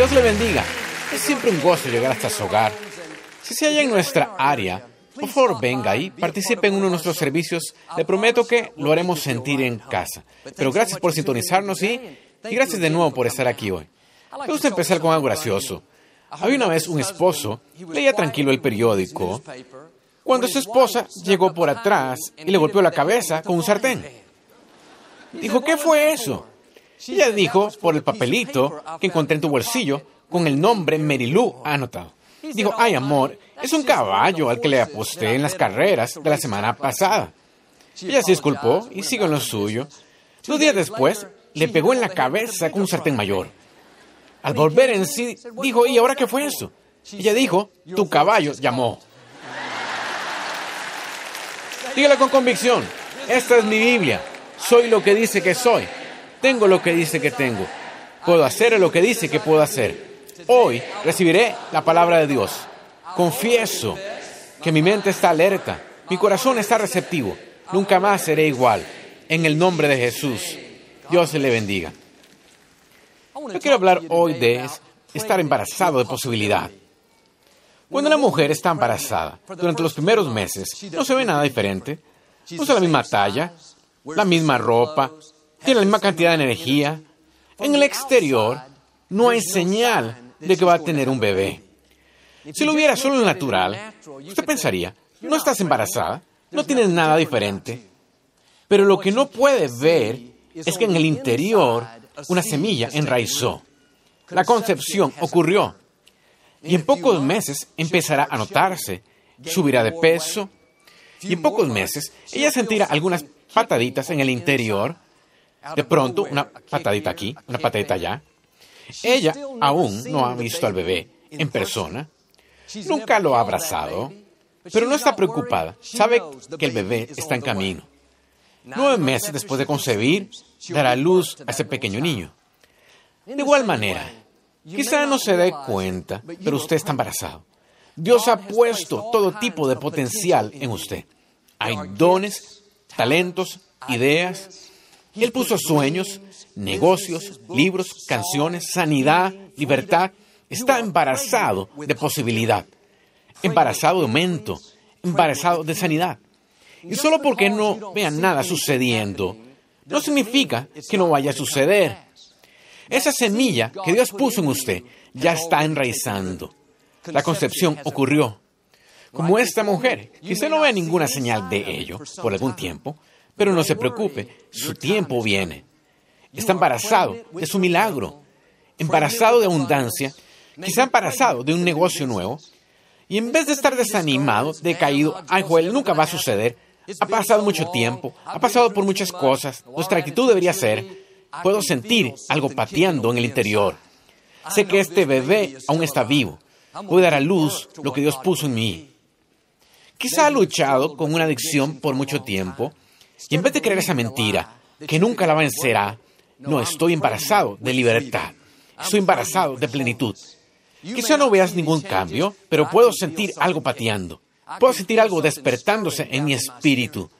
Dios le bendiga. Es siempre un gozo llegar hasta su hogar. Si se halla en nuestra área, por favor venga y participe en uno de nuestros servicios. Le prometo que lo haremos sentir en casa. Pero gracias por sintonizarnos y, y gracias de nuevo por estar aquí hoy. Me gusta empezar con algo gracioso. Había una vez un esposo, leía tranquilo el periódico, cuando su esposa llegó por atrás y le golpeó la cabeza con un sartén. Dijo, ¿qué fue eso? Ella dijo, por el papelito que encontré en tu bolsillo, con el nombre Merilú anotado. Dijo, ay amor, es un caballo al que le aposté en las carreras de la semana pasada. Ella se disculpó y siguió en lo suyo. Dos días después, le pegó en la cabeza con un sartén mayor. Al volver en sí, dijo, ¿y ahora qué fue eso? Ella dijo, tu caballo llamó. Dígale con convicción, esta es mi Biblia. Soy lo que dice que soy. Tengo lo que dice que tengo. Puedo hacer lo que dice que puedo hacer. Hoy recibiré la palabra de Dios. Confieso que mi mente está alerta, mi corazón está receptivo. Nunca más seré igual. En el nombre de Jesús. Dios le bendiga. Yo quiero hablar hoy de estar embarazado de posibilidad. Cuando una mujer está embarazada, durante los primeros meses, no se ve nada diferente. Usa la misma talla, la misma ropa, tiene la misma cantidad de energía. En el exterior, no hay señal de que va a tener un bebé. Si lo hubiera solo natural, usted pensaría, no estás embarazada, no tienes nada diferente. Pero lo que no puede ver es que en el interior una semilla enraizó. La concepción ocurrió. Y en pocos meses empezará a notarse, subirá de peso. Y en pocos meses ella sentirá algunas pataditas en el interior. De pronto, una patadita aquí, una patadita allá. Ella aún no ha visto al bebé en persona. Nunca lo ha abrazado. Pero no está preocupada. Sabe que el bebé está en camino. Nueve meses después de concebir, dará luz a ese pequeño niño. De igual manera, quizá no se dé cuenta, pero usted está embarazado. Dios ha puesto todo tipo de potencial en usted. Hay dones, talentos, ideas. Él puso sueños, negocios, libros, canciones, sanidad, libertad. Está embarazado de posibilidad, embarazado de aumento, embarazado de sanidad. Y solo porque no vean nada sucediendo, no significa que no vaya a suceder. Esa semilla que Dios puso en usted ya está enraizando. La concepción ocurrió. Como esta mujer, quizá no vea ninguna señal de ello por algún tiempo, pero no se preocupe, su tiempo viene. Está embarazado de su milagro, embarazado de abundancia, quizá embarazado de un negocio nuevo, y en vez de estar desanimado, decaído, ay Joel, nunca va a suceder, ha pasado mucho tiempo, ha pasado por muchas cosas. Nuestra actitud debería ser, puedo sentir algo pateando en el interior. Sé que este bebé aún está vivo. Puede dar a luz lo que Dios puso en mí. Quizá ha luchado con una adicción por mucho tiempo y en vez de creer esa mentira, que nunca la vencerá, no estoy embarazado de libertad. Estoy embarazado de plenitud. Quizá no veas ningún cambio, pero puedo sentir algo pateando. Puedo sentir algo despertándose en mi espíritu.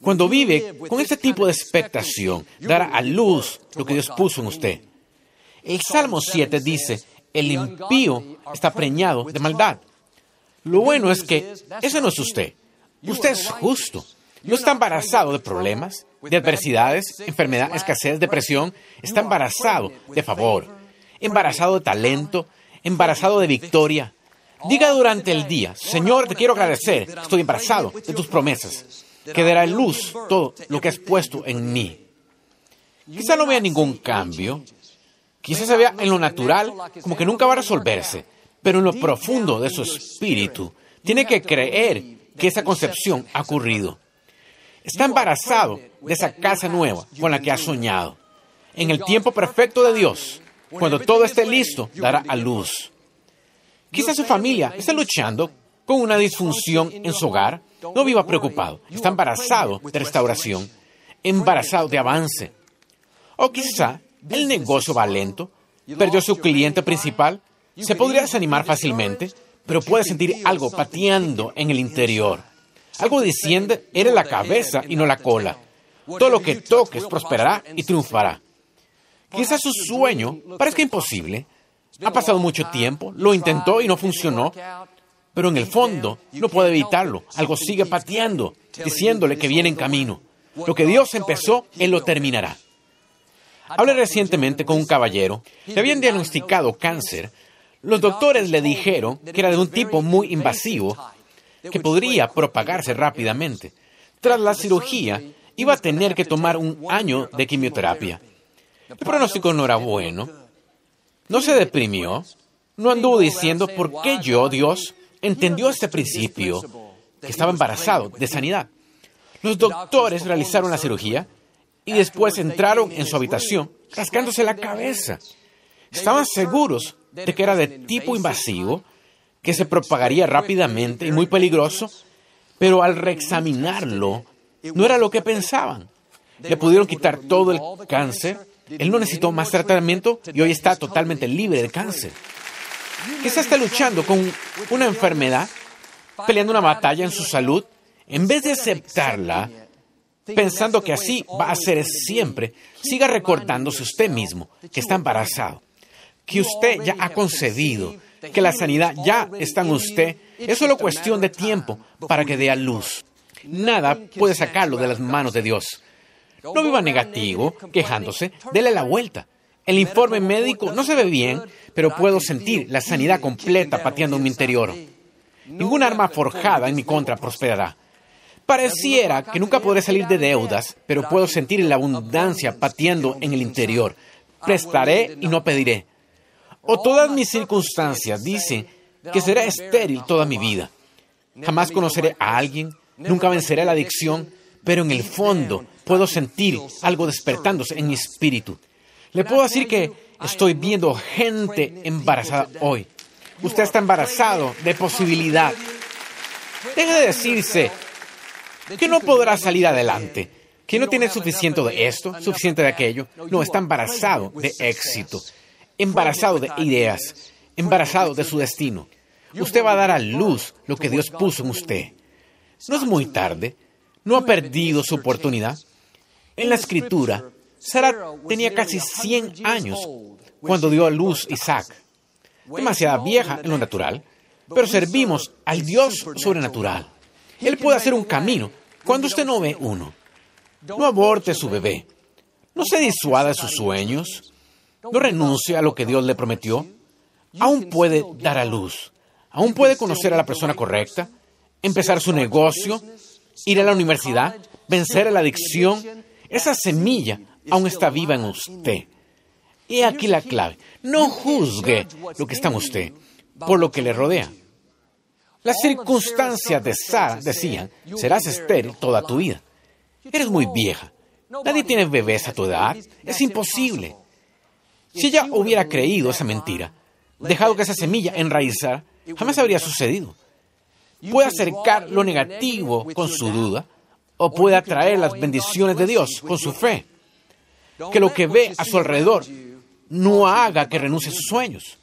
Cuando vive con este tipo de expectación, dará a luz lo que Dios puso en usted. El Salmo 7 dice, el impío está preñado de maldad. Lo bueno es que ese no es usted. Usted es justo. No está embarazado de problemas, de adversidades, enfermedad, escasez, depresión. Está embarazado de favor, embarazado de talento, embarazado de victoria, Diga durante el día, Señor, te quiero agradecer, estoy embarazado de tus promesas, que dará luz todo lo que has puesto en mí. Quizá no vea ningún cambio, quizá se vea en lo natural como que nunca va a resolverse, pero en lo profundo de su espíritu tiene que creer que esa concepción ha ocurrido. Está embarazado de esa casa nueva con la que ha soñado. En el tiempo perfecto de Dios, cuando todo esté listo, dará a luz. Quizá su familia está luchando con una disfunción en su hogar. No viva preocupado. Está embarazado de restauración, embarazado de avance. O quizá el negocio va lento, perdió su cliente principal. Se podría desanimar fácilmente, pero puede sentir algo pateando en el interior. Algo diciendo, eres la cabeza y no la cola. Todo lo que toques prosperará y triunfará. Quizá su sueño parezca imposible, Ha pasado mucho tiempo, lo intentó y no funcionó, pero en el fondo no puede evitarlo. Algo sigue pateando, diciéndole que viene en camino. Lo que Dios empezó, Él lo terminará. Hablé recientemente con un caballero. Le habían diagnosticado cáncer. Los doctores le dijeron que era de un tipo muy invasivo, que podría propagarse rápidamente. Tras la cirugía, iba a tener que tomar un año de quimioterapia. El pronóstico no era bueno. No se deprimió. No anduvo diciendo por qué yo, Dios, entendió este principio, que estaba embarazado de sanidad. Los doctores realizaron la cirugía y después entraron en su habitación rascándose la cabeza. Estaban seguros de que era de tipo invasivo, que se propagaría rápidamente y muy peligroso, pero al reexaminarlo no era lo que pensaban. Le pudieron quitar todo el cáncer, él no necesitó más tratamiento y hoy está totalmente libre de cáncer. Quizás está luchando con una enfermedad, peleando una batalla en su salud, en vez de aceptarla, pensando que así va a ser siempre, siga recordándose usted mismo que está embarazado, que usted ya ha concebido, que la sanidad ya está en usted. Es solo cuestión de tiempo para que dé a luz. Nada puede sacarlo de las manos de Dios. No viva negativo, quejándose, dele la vuelta. El informe médico no se ve bien, pero puedo sentir la sanidad completa pateando en mi interior. Ninguna arma forjada en mi contra prosperará. Pareciera que nunca podré salir de deudas, pero puedo sentir la abundancia pateando en el interior. Prestaré y no pediré. O todas mis circunstancias dicen que será estéril toda mi vida. Jamás conoceré a alguien, nunca venceré la adicción, pero en el fondo puedo sentir algo despertándose en mi espíritu. Le puedo decir que estoy viendo gente embarazada hoy. Usted está embarazado de posibilidad. Deje de decirse que no podrá salir adelante, que no tiene suficiente de esto, suficiente de aquello. No, está embarazado de éxito, embarazado de ideas, embarazado de su destino. Usted va a dar a luz lo que Dios puso en usted. No es muy tarde, no ha perdido su oportunidad. En la escritura, Sara tenía casi 100 años cuando dio a luz Isaac. Demasiada vieja en lo natural, pero servimos al Dios sobrenatural. Él puede hacer un camino cuando usted no ve uno. No aborte su bebé. No se disuada de sus sueños. No renuncie a lo que Dios le prometió. Aún puede dar a luz. Aún puede conocer a la persona correcta, empezar su negocio, ir a la universidad, vencer a la adicción. Esa semilla aún está viva en usted. Y aquí la clave. No juzgue lo que está en usted por lo que le rodea. Las circunstancias de Sara decían, serás estéril toda tu vida. Eres muy vieja. Nadie tiene bebés a tu edad. Es imposible. Si ella hubiera creído esa mentira, dejado que esa semilla enraizara, jamás habría sucedido. Puede acercar lo negativo con su duda o puede atraer las bendiciones de Dios con su fe. Que lo que ve a su alrededor no haga que renuncie a sus sueños.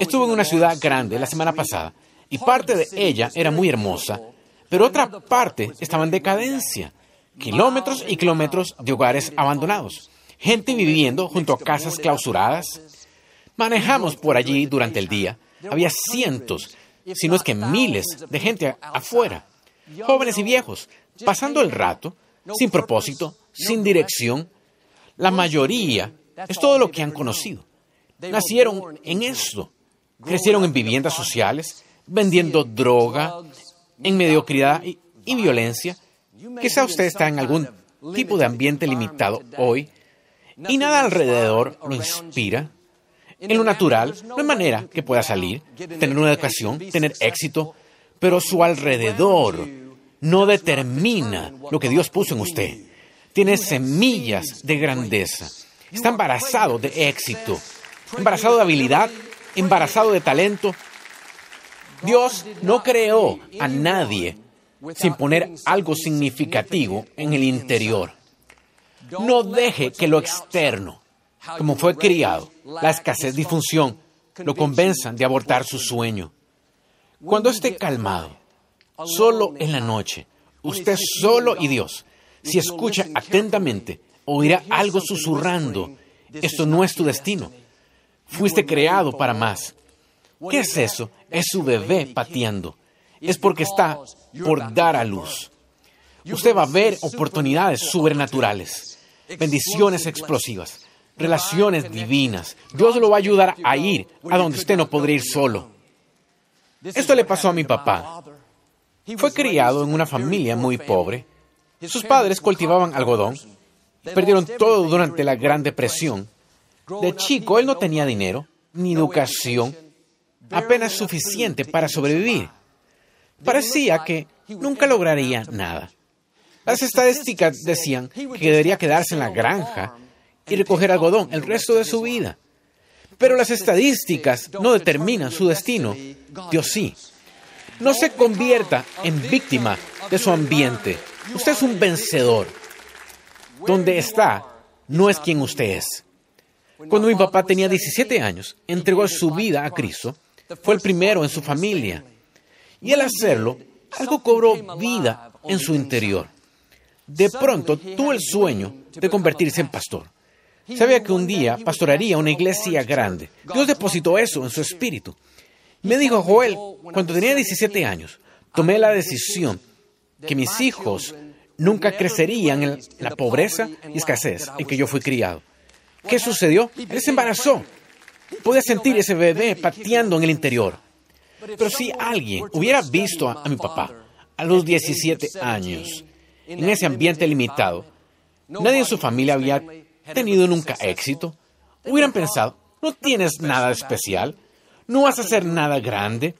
Estuve en una ciudad grande la semana pasada y parte de ella era muy hermosa, pero otra parte estaba en decadencia. Kilómetros y kilómetros de hogares abandonados, gente viviendo junto a casas clausuradas. Manejamos por allí durante el día. Había cientos, si no es que miles de gente afuera, jóvenes y viejos, pasando el rato, sin propósito, sin dirección. La mayoría es todo lo que han conocido. Nacieron en esto. Crecieron en viviendas sociales, vendiendo droga, en mediocridad y, violencia. Quizá usted está en algún tipo de ambiente limitado hoy y nada alrededor lo inspira. En lo natural, no hay manera que pueda salir, tener una educación, tener éxito, pero su alrededor no determina lo que Dios puso en usted. Tiene semillas de grandeza. Está embarazado de éxito, embarazado de habilidad, embarazado de talento, Dios no creó a nadie sin poner algo significativo en el interior. No deje que lo externo, como fue criado, la escasez, disfunción, lo convenzan de abortar su sueño. Cuando esté calmado, solo en la noche, usted solo y Dios, si escucha atentamente, oirá algo susurrando. Esto no es tu destino. Fuiste creado para más. ¿Qué es eso? Es su bebé pateando. Es porque está por dar a luz. Usted va a ver oportunidades sobrenaturales, bendiciones explosivas, relaciones divinas. Dios lo va a ayudar a ir a donde usted no podría ir solo. Esto le pasó a mi papá. Fue criado en una familia muy pobre. Sus padres cultivaban algodón. Perdieron todo durante la Gran Depresión. De chico, él no tenía dinero, ni educación, apenas suficiente para sobrevivir. Parecía que nunca lograría nada. Las estadísticas decían que debería quedarse en la granja y recoger algodón el resto de su vida. Pero las estadísticas no determinan su destino. Dios sí. No se convierta en víctima de su ambiente. Usted es un vencedor. Donde está, no es quien usted es. Cuando mi papá tenía 17 años, entregó su vida a Cristo. Fue el primero en su familia. Y al hacerlo, algo cobró vida en su interior. De pronto tuvo el sueño de convertirse en pastor. Sabía que un día pastoraría una iglesia grande. Dios depositó eso en su espíritu. Me dijo Joel, cuando tenía 17 años, tomé la decisión que mis hijos nunca crecerían en la pobreza y escasez en que yo fui criado. ¿Qué sucedió? Él se embarazó. Podía sentir ese bebé pateando en el interior. Pero si alguien hubiera visto a, mi papá a los 17 años en ese ambiente limitado, nadie en su familia había tenido nunca éxito, hubieran pensado, no tienes nada especial, no vas a hacer nada grande.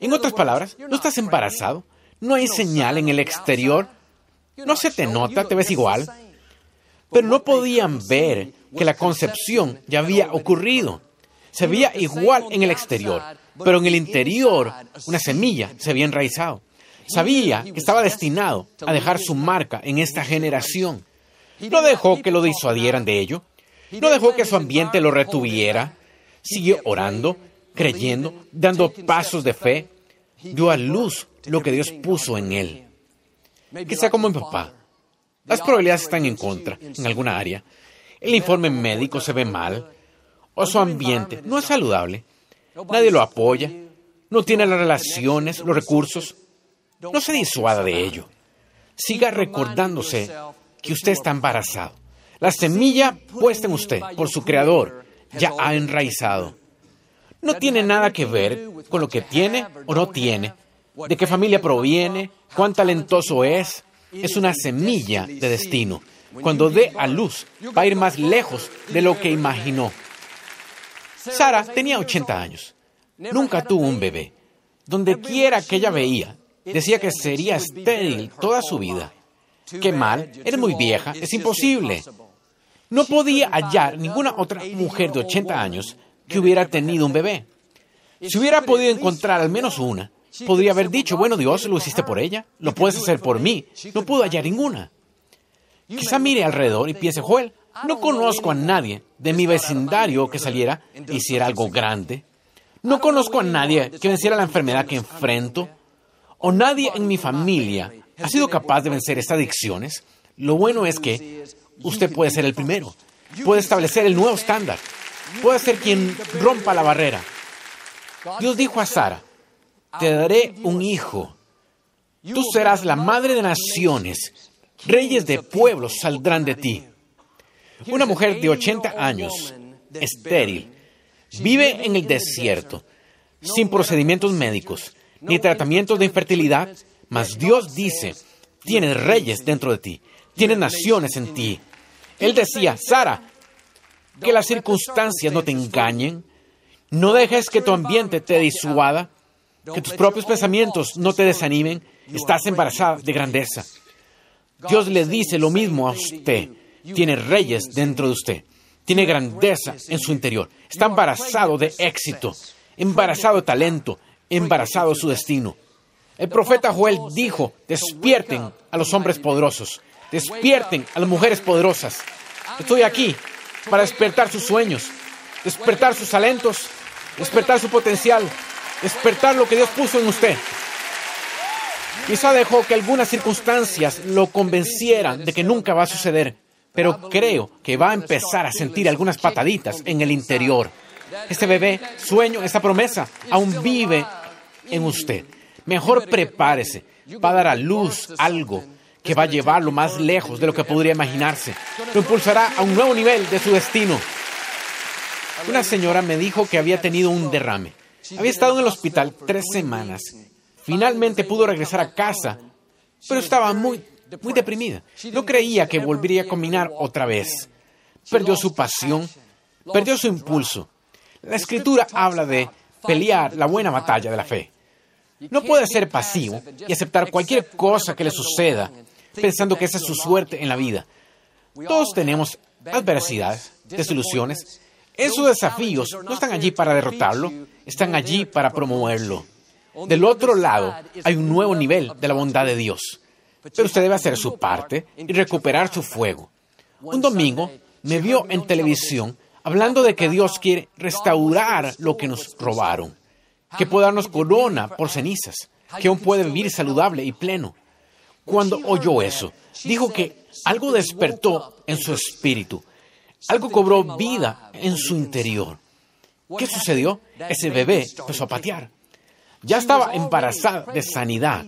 En otras palabras, no estás embarazado, no hay señal en el exterior, no se te nota, te ves igual. Pero no podían ver que la concepción ya había ocurrido. Se veía igual en el exterior, pero en el interior una semilla se había enraizado. Sabía que estaba destinado a dejar su marca en esta generación. No dejó que lo disuadieran de ello. No dejó que su ambiente lo retuviera. Siguió orando, creyendo, dando pasos de fe. Dio a luz lo que Dios puso en él. Quizá como mi papá. Las probabilidades están en contra en alguna área. El informe médico se ve mal. O su ambiente no es saludable. Nadie lo apoya. No tiene las relaciones, los recursos. No se disuada de ello. Siga recordándose que usted está embarazado. La semilla puesta en usted por su creador ya ha enraizado. No tiene nada que ver con lo que tiene o no tiene, de qué familia proviene, cuán talentoso es. Es una semilla de destino. Cuando dé a luz, va a ir más lejos de lo que imaginó. Sara tenía 80 años. Nunca tuvo un bebé. Donde quiera que ella veía, decía que sería estéril toda su vida. Qué mal, eres muy vieja, es imposible. No podía hallar ninguna otra mujer de 80 años que hubiera tenido un bebé. Si hubiera podido encontrar al menos una, podría haber dicho, bueno Dios, lo hiciste por ella, lo puedes hacer por mí. No pudo hallar ninguna. Quizá mire alrededor y piense, Joel, no conozco a nadie de mi vecindario que saliera e hiciera algo grande. No conozco a nadie que venciera la enfermedad que enfrento. O nadie en mi familia ha sido capaz de vencer estas adicciones, lo bueno es que usted puede ser el primero, puede establecer el nuevo estándar, puede ser quien rompa la barrera. Dios dijo a Sara, te daré un hijo, tú serás la madre de naciones, reyes de pueblos saldrán de ti. Una mujer de 80 años, estéril, vive en el desierto, sin procedimientos médicos, ni tratamientos de infertilidad, mas Dios dice, tienes reyes dentro de ti, tienes naciones en ti. Él decía, Sara, que las circunstancias no te engañen, no dejes que tu ambiente te disuada, que tus propios pensamientos no te desanimen, estás embarazada de grandeza. Dios le dice lo mismo a usted, tiene reyes dentro de usted, tiene grandeza en su interior, está embarazado de éxito, embarazado de talento, embarazado su destino. El profeta Joel dijo, despierten a los hombres poderosos, despierten a las mujeres poderosas. Estoy aquí para despertar sus sueños, despertar sus talentos, despertar su potencial, despertar lo que Dios puso en usted. Quizá dejó que algunas circunstancias lo convencieran de que nunca va a suceder, pero creo que va a empezar a sentir algunas pataditas en el interior. Este bebé, sueño, esta promesa, aún vive en usted. Mejor prepárese. Va a dar a luz algo que va a llevarlo más lejos de lo que podría imaginarse. Lo impulsará a un nuevo nivel de su destino. Una señora me dijo que había tenido un derrame. Había estado en el hospital tres semanas. Finalmente pudo regresar a casa, pero estaba muy, muy deprimida. No creía que volvería a caminar otra vez. Perdió su pasión, perdió su impulso. La escritura habla de pelear la buena batalla de la fe. No puede ser pasivo y aceptar cualquier cosa que le suceda pensando que esa es su suerte en la vida. Todos tenemos adversidades, desilusiones. Esos desafíos no están allí para derrotarlo, están allí para promoverlo. Del otro lado, hay un nuevo nivel de la bondad de Dios. Pero usted debe hacer su parte y recuperar su fuego. Un domingo me vio en televisión hablando de que Dios quiere restaurar lo que nos robaron, que puede darnos corona por cenizas, que aún puede vivir saludable y pleno. Cuando oyó eso, dijo que algo despertó en su espíritu, algo cobró vida en su interior. ¿Qué sucedió? Ese bebé empezó a patear. Ya estaba embarazada de sanidad.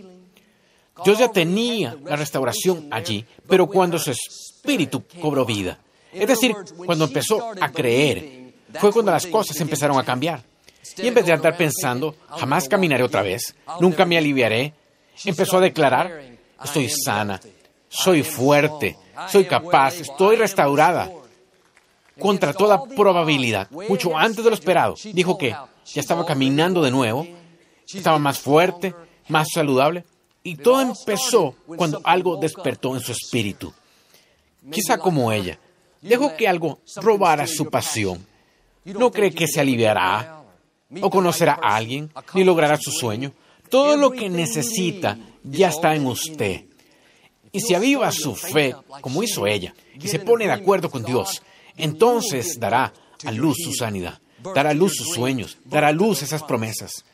Dios ya tenía la restauración allí, pero cuando su espíritu cobró vida, es decir, cuando empezó a creer, fue cuando las cosas empezaron a cambiar. Y en vez de andar pensando, jamás caminaré otra vez, nunca me aliviaré, empezó a declarar, estoy sana, soy fuerte, soy capaz, estoy restaurada. Contra toda probabilidad, mucho antes de lo esperado, dijo que ya estaba caminando de nuevo, estaba más fuerte, más saludable, y todo empezó cuando algo despertó en su espíritu. Quizá como ella, dejó que algo robara su pasión. No cree que se aliviará o conocerá a alguien, ni logrará su sueño. Todo lo que necesita ya está en usted. Y si aviva su fe, como hizo ella, y se pone de acuerdo con Dios, entonces dará a luz su sanidad, dará a luz sus sueños, dará a luz esas promesas.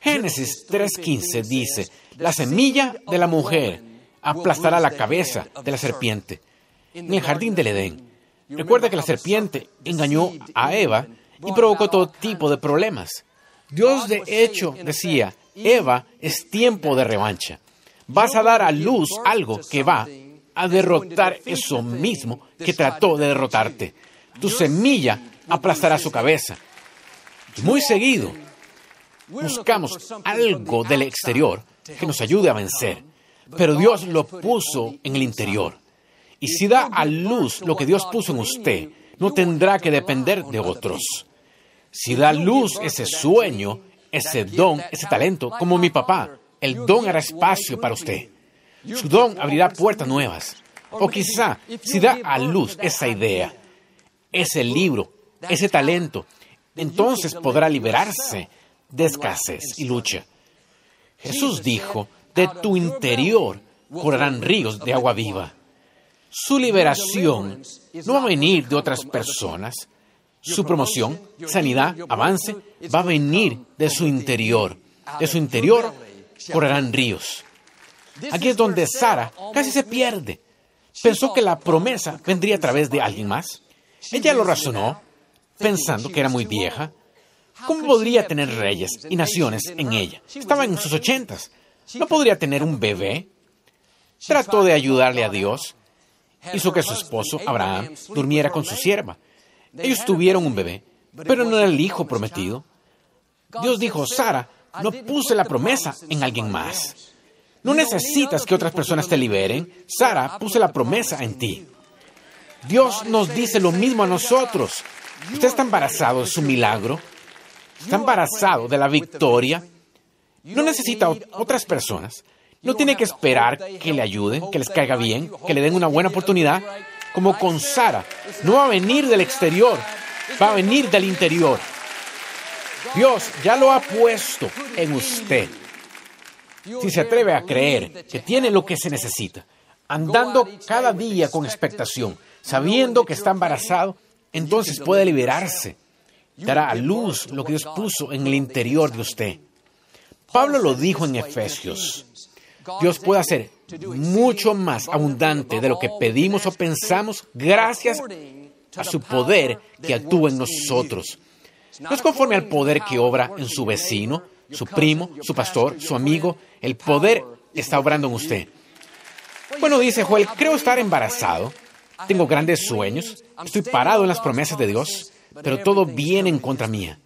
Génesis 3.15 dice, la semilla de la mujer aplastará la cabeza de la serpiente. En el jardín del Edén, recuerda que la serpiente engañó a Eva y provocó todo tipo de problemas. Dios de hecho decía, Eva, es tiempo de revancha. Vas a dar a luz algo que va a derrotar eso mismo que trató de derrotarte. Tu semilla aplastará su cabeza. muy seguido, buscamos algo del exterior que nos ayude a vencer, pero Dios lo puso en el interior. Y si da a luz lo que Dios puso en usted, no tendrá que depender de otros. Si da luz ese sueño, ese don, ese talento, como mi papá, el don hará espacio para usted. Su don abrirá puertas nuevas. O quizá, si da a luz esa idea, ese libro, ese talento, entonces podrá liberarse de escasez y lucha. Jesús dijo, de tu interior correrán ríos de agua viva. Su liberación no va a venir de otras personas, su promoción, sanidad, avance, va a venir de su interior. De su interior correrán ríos. Aquí es donde Sara casi se pierde. Pensó que la promesa vendría a través de alguien más. Ella lo razonó, pensando que era muy vieja. ¿Cómo podría tener reyes y naciones en ella? Estaba en sus ochentas. ¿No podría tener un bebé? Trató de ayudarle a Dios. Hizo que su esposo, Abraham, durmiera con su sierva. Ellos tuvieron un bebé, pero no era el hijo prometido. Dios dijo, Sara, no puse la promesa en alguien más. No necesitas que otras personas te liberen. Sara, puse la promesa en ti. Dios nos dice lo mismo a nosotros. Usted está embarazado de su milagro. Está embarazado de la victoria. No necesita otras personas. No tiene que esperar que le ayuden, que les caiga bien, que le den una buena oportunidad como con Sara, no va a venir del exterior, va a venir del interior. Dios ya lo ha puesto en usted. Si se atreve a creer que tiene lo que se necesita, andando cada día con expectación, sabiendo que está embarazado, entonces puede liberarse. Dará a luz lo que Dios puso en el interior de usted. Pablo lo dijo en Efesios. Dios puede hacer mucho más abundante de lo que pedimos o pensamos gracias a su poder que actúa en nosotros. No es conforme al poder que obra en su vecino, su primo, su pastor, su amigo. El poder está obrando en usted. Bueno, dice Joel, creo estar embarazado. Tengo grandes sueños. Estoy parado en las promesas de Dios, pero todo viene en contra mía.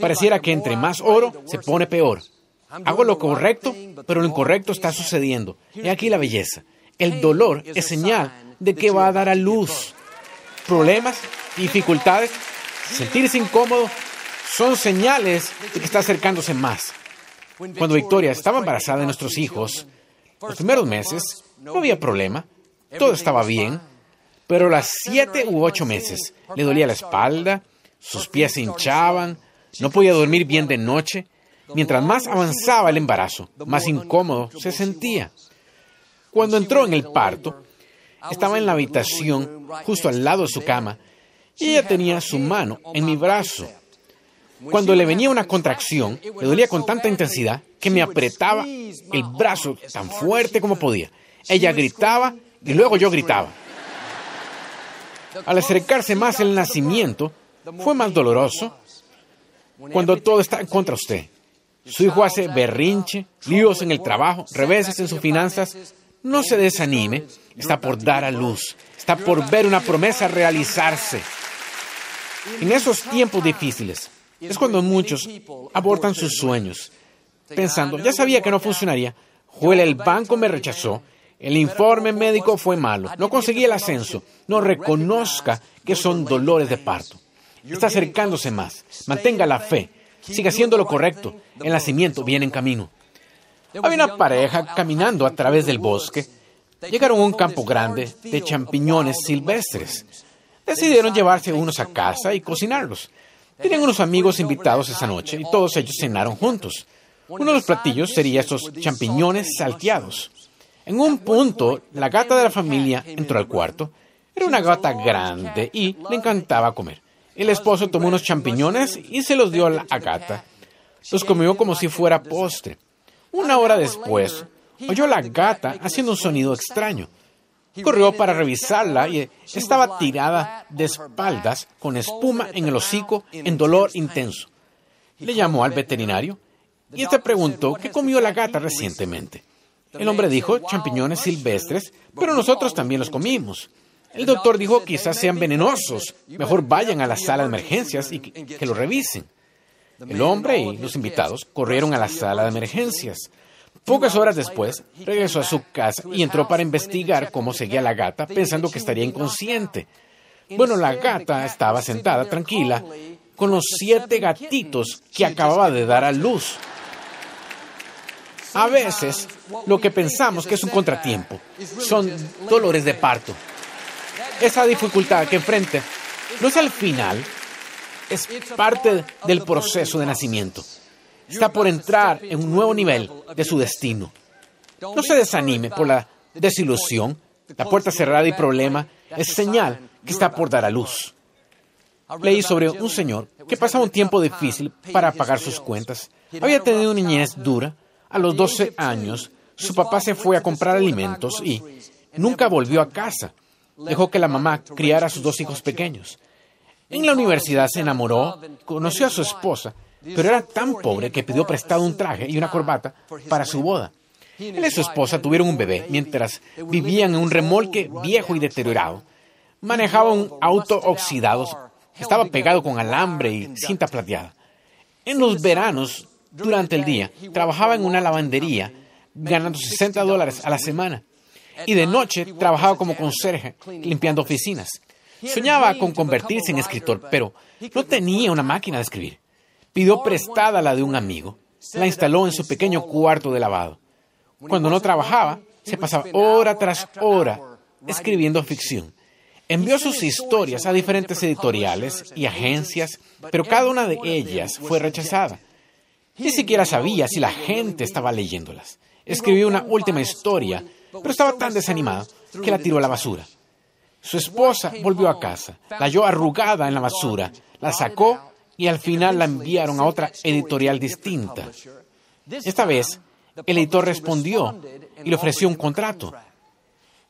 Pareciera que entre más oro, se pone peor. Hago lo correcto, pero lo incorrecto está sucediendo. He aquí la belleza. El dolor es señal de que va a dar a luz. Problemas, dificultades, sentirse incómodo, son señales de que está acercándose más. Cuando Victoria estaba embarazada de nuestros hijos, los primeros meses no había problema, todo estaba bien, pero a las siete u ocho meses le dolía la espalda, sus pies se hinchaban, no podía dormir bien de noche. Mientras más avanzaba el embarazo, más incómodo se sentía. Cuando entró en el parto, estaba en la habitación justo al lado de su cama y ella tenía su mano en mi brazo. Cuando le venía una contracción, le dolía con tanta intensidad que me apretaba el brazo tan fuerte como podía. Ella gritaba y luego yo gritaba. Al acercarse más el nacimiento, fue más doloroso cuando todo está en contra usted. Su hijo hace berrinche, líos en el trabajo, reveses en sus finanzas. No se desanime, está por dar a luz, está por ver una promesa realizarse. En esos tiempos difíciles es cuando muchos abortan sus sueños, pensando, ya sabía que no funcionaría, Joel, el banco me rechazó, el informe médico fue malo, no conseguí el ascenso, no reconozca que son dolores de parto. Está acercándose más, mantenga la fe, siga haciendo lo correcto, el nacimiento viene en camino. Había una pareja caminando a través del bosque. Llegaron a un campo grande de champiñones silvestres. Decidieron llevarse unos a casa y cocinarlos. Tenían unos amigos invitados esa noche y todos ellos cenaron juntos. Uno de los platillos sería estos champiñones salteados. En un punto, la gata de la familia entró al cuarto. Era una gata grande y le encantaba comer. El esposo tomó unos champiñones y se los dio a la gata. Los comió como si fuera postre. Una hora después, oyó a la gata haciendo un sonido extraño. Corrió para revisarla y estaba tirada de espaldas con espuma en el hocico en dolor intenso. Le llamó al veterinario y este preguntó qué comió la gata recientemente. El hombre dijo champiñones silvestres, pero nosotros también los comimos. El doctor dijo quizás sean venenosos. Mejor vayan a la sala de emergencias y que, que lo revisen. El hombre y los invitados corrieron a la sala de emergencias. Pocas horas después, regresó a su casa y entró para investigar cómo seguía la gata, pensando que estaría inconsciente. Bueno, la gata estaba sentada tranquila con los siete gatitos que acababa de dar a luz. A veces, lo que pensamos que es un contratiempo son dolores de parto. Esa dificultad que enfrenta no es al final, es parte del proceso de nacimiento está por entrar en un nuevo nivel de su destino. No se desanime por la desilusión. La puerta cerrada y problema es señal que está por dar a luz. Leí sobre un señor que pasaba un tiempo difícil para pagar sus cuentas. Había tenido una niñez dura. A los 12 años, su papá se fue a comprar alimentos y nunca volvió a casa. Dejó que la mamá criara a sus dos hijos pequeños. En la universidad se enamoró, conoció a su esposa pero era tan pobre que pidió prestado un traje y una corbata para su boda. Él y su esposa tuvieron un bebé mientras vivían en un remolque viejo y deteriorado. Manejaba un auto oxidado, estaba pegado con alambre y cinta plateada. En los veranos, durante el día, trabajaba en una lavandería ganando 60 dólares a la semana. Y de noche trabajaba como conserje, limpiando oficinas. Soñaba con convertirse en escritor, pero no tenía una máquina de escribir. Pidió prestada la de un amigo. La instaló en su pequeño cuarto de lavado. Cuando no trabajaba, se pasaba hora tras hora escribiendo ficción. Envió sus historias a diferentes editoriales y agencias, pero cada una de ellas fue rechazada. Ni siquiera sabía si la gente estaba leyéndolas. Escribió una última historia, pero estaba tan desanimado que la tiró a la basura. Su esposa volvió a casa, la halló arrugada en la basura, la sacó y al final la enviaron a otra editorial distinta. Esta vez, el editor respondió y le ofreció un contrato.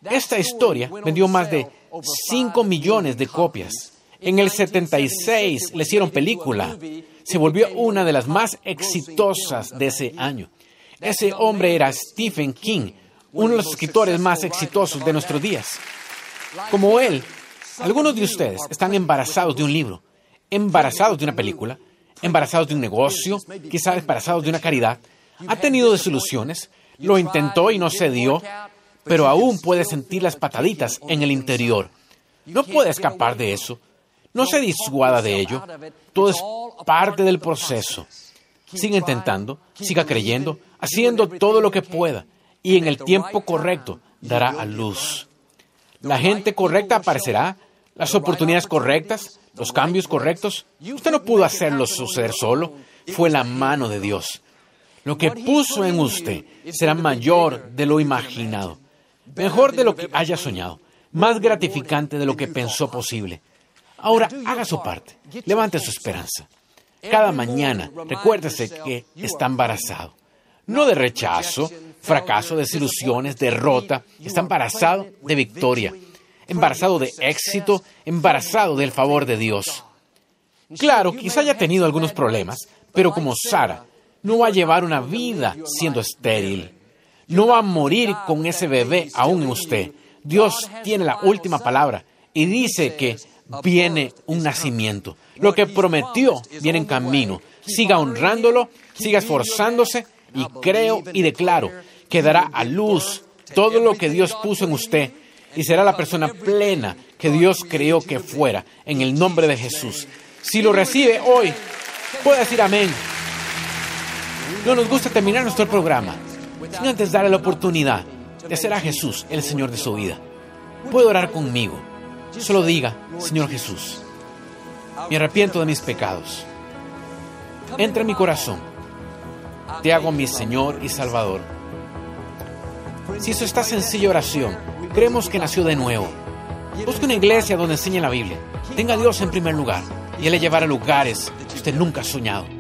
Esta historia vendió más de 5 millones de copias. En el 76 le hicieron película. Se volvió una de las más exitosas de ese año. Ese hombre era Stephen King, uno de los escritores más exitosos de nuestros días. Como él, algunos de ustedes están embarazados de un libro, embarazados de una película, embarazados de un negocio, quizás embarazados de una caridad. Ha tenido desilusiones, lo intentó y no se dio, pero aún puede sentir las pataditas en el interior. No puede escapar de eso. No se disuada de ello. Todo es parte del proceso. Siga intentando, siga creyendo, haciendo todo lo que pueda y en el tiempo correcto dará a luz. La gente correcta aparecerá, las oportunidades correctas, los cambios correctos. Usted no pudo hacerlo suceder solo, fue la mano de Dios. Lo que puso en usted será mayor de lo imaginado, mejor de lo que haya soñado, más gratificante de lo que pensó posible. Ahora haga su parte, levante su esperanza. Cada mañana recuérdese que está embarazado. No de rechazo, fracaso, desilusiones, derrota. Está embarazado de victoria, embarazado de éxito, embarazado del favor de Dios. Claro, quizá haya tenido algunos problemas, pero como Sara, no va a llevar una vida siendo estéril. No va a morir con ese bebé aún en usted. Dios tiene la última palabra y dice que viene un nacimiento. Lo que prometió viene en camino. Siga honrándolo, siga esforzándose y creo y declaro que dará a luz todo lo que Dios puso en usted y será la persona plena que Dios creó que fuera en el nombre de Jesús. Si lo recibe hoy, puede decir amén. No nos gusta terminar nuestro programa sin antes darle la oportunidad de ser a Jesús el Señor de su vida. Puede orar conmigo. Solo diga, Señor Jesús, me arrepiento de mis pecados. Entra en mi corazón. Te hago mi Señor y Salvador. Si eso está sencilla oración, creemos que nació de nuevo. Busque una iglesia donde enseñe la Biblia. Tenga a Dios en primer lugar y Él le llevará a lugares que usted nunca ha soñado.